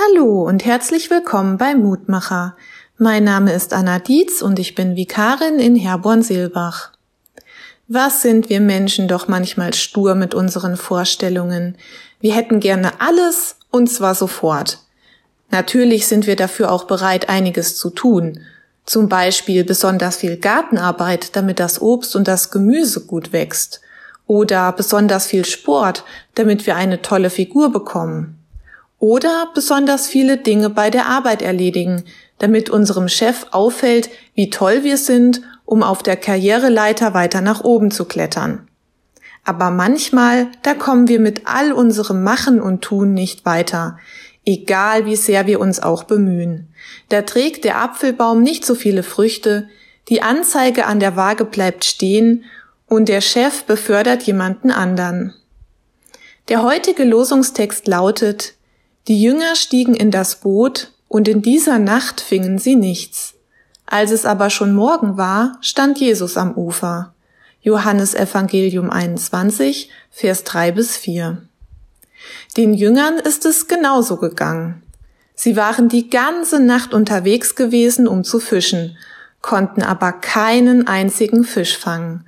Hallo und herzlich willkommen bei Mutmacher. Mein Name ist Anna Dietz und ich bin Vikarin in Herborn-Silbach. Was sind wir Menschen doch manchmal stur mit unseren Vorstellungen. Wir hätten gerne alles und zwar sofort. Natürlich sind wir dafür auch bereit, einiges zu tun. Zum Beispiel besonders viel Gartenarbeit, damit das Obst und das Gemüse gut wächst. Oder besonders viel Sport, damit wir eine tolle Figur bekommen. Oder besonders viele Dinge bei der Arbeit erledigen, damit unserem Chef auffällt, wie toll wir sind, um auf der Karriereleiter weiter nach oben zu klettern. Aber manchmal, da kommen wir mit all unserem Machen und Tun nicht weiter, egal wie sehr wir uns auch bemühen. Da trägt der Apfelbaum nicht so viele Früchte, die Anzeige an der Waage bleibt stehen und der Chef befördert jemanden anderen. Der heutige Losungstext lautet, die Jünger stiegen in das Boot, und in dieser Nacht fingen sie nichts. Als es aber schon Morgen war, stand Jesus am Ufer. Johannes Evangelium 21, Vers 3 bis 4. Den Jüngern ist es genauso gegangen. Sie waren die ganze Nacht unterwegs gewesen, um zu fischen, konnten aber keinen einzigen Fisch fangen.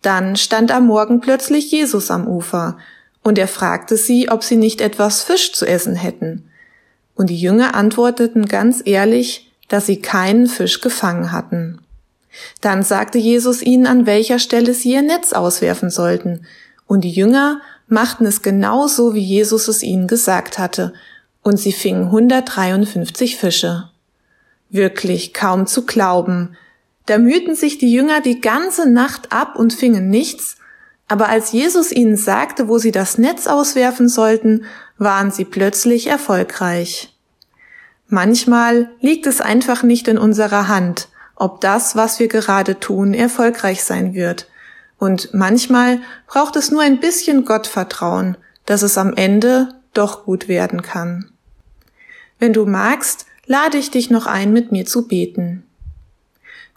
Dann stand am Morgen plötzlich Jesus am Ufer und er fragte sie, ob sie nicht etwas Fisch zu essen hätten. Und die Jünger antworteten ganz ehrlich, dass sie keinen Fisch gefangen hatten. Dann sagte Jesus ihnen, an welcher Stelle sie ihr Netz auswerfen sollten. Und die Jünger machten es genauso, wie Jesus es ihnen gesagt hatte. Und sie fingen 153 Fische. Wirklich kaum zu glauben. Da mühten sich die Jünger die ganze Nacht ab und fingen nichts, aber als Jesus ihnen sagte, wo sie das Netz auswerfen sollten, waren sie plötzlich erfolgreich. Manchmal liegt es einfach nicht in unserer Hand, ob das, was wir gerade tun, erfolgreich sein wird. Und manchmal braucht es nur ein bisschen Gottvertrauen, dass es am Ende doch gut werden kann. Wenn du magst, lade ich dich noch ein, mit mir zu beten.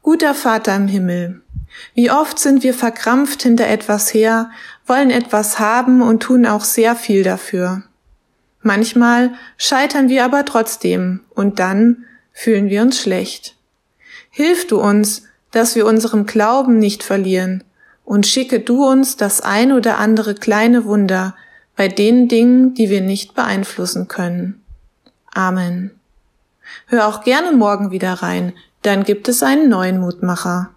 Guter Vater im Himmel, wie oft sind wir verkrampft hinter etwas her, wollen etwas haben und tun auch sehr viel dafür. Manchmal scheitern wir aber trotzdem und dann fühlen wir uns schlecht. Hilf du uns, dass wir unserem Glauben nicht verlieren und schicke du uns das ein oder andere kleine Wunder bei den Dingen, die wir nicht beeinflussen können. Amen. Hör auch gerne morgen wieder rein, dann gibt es einen neuen Mutmacher.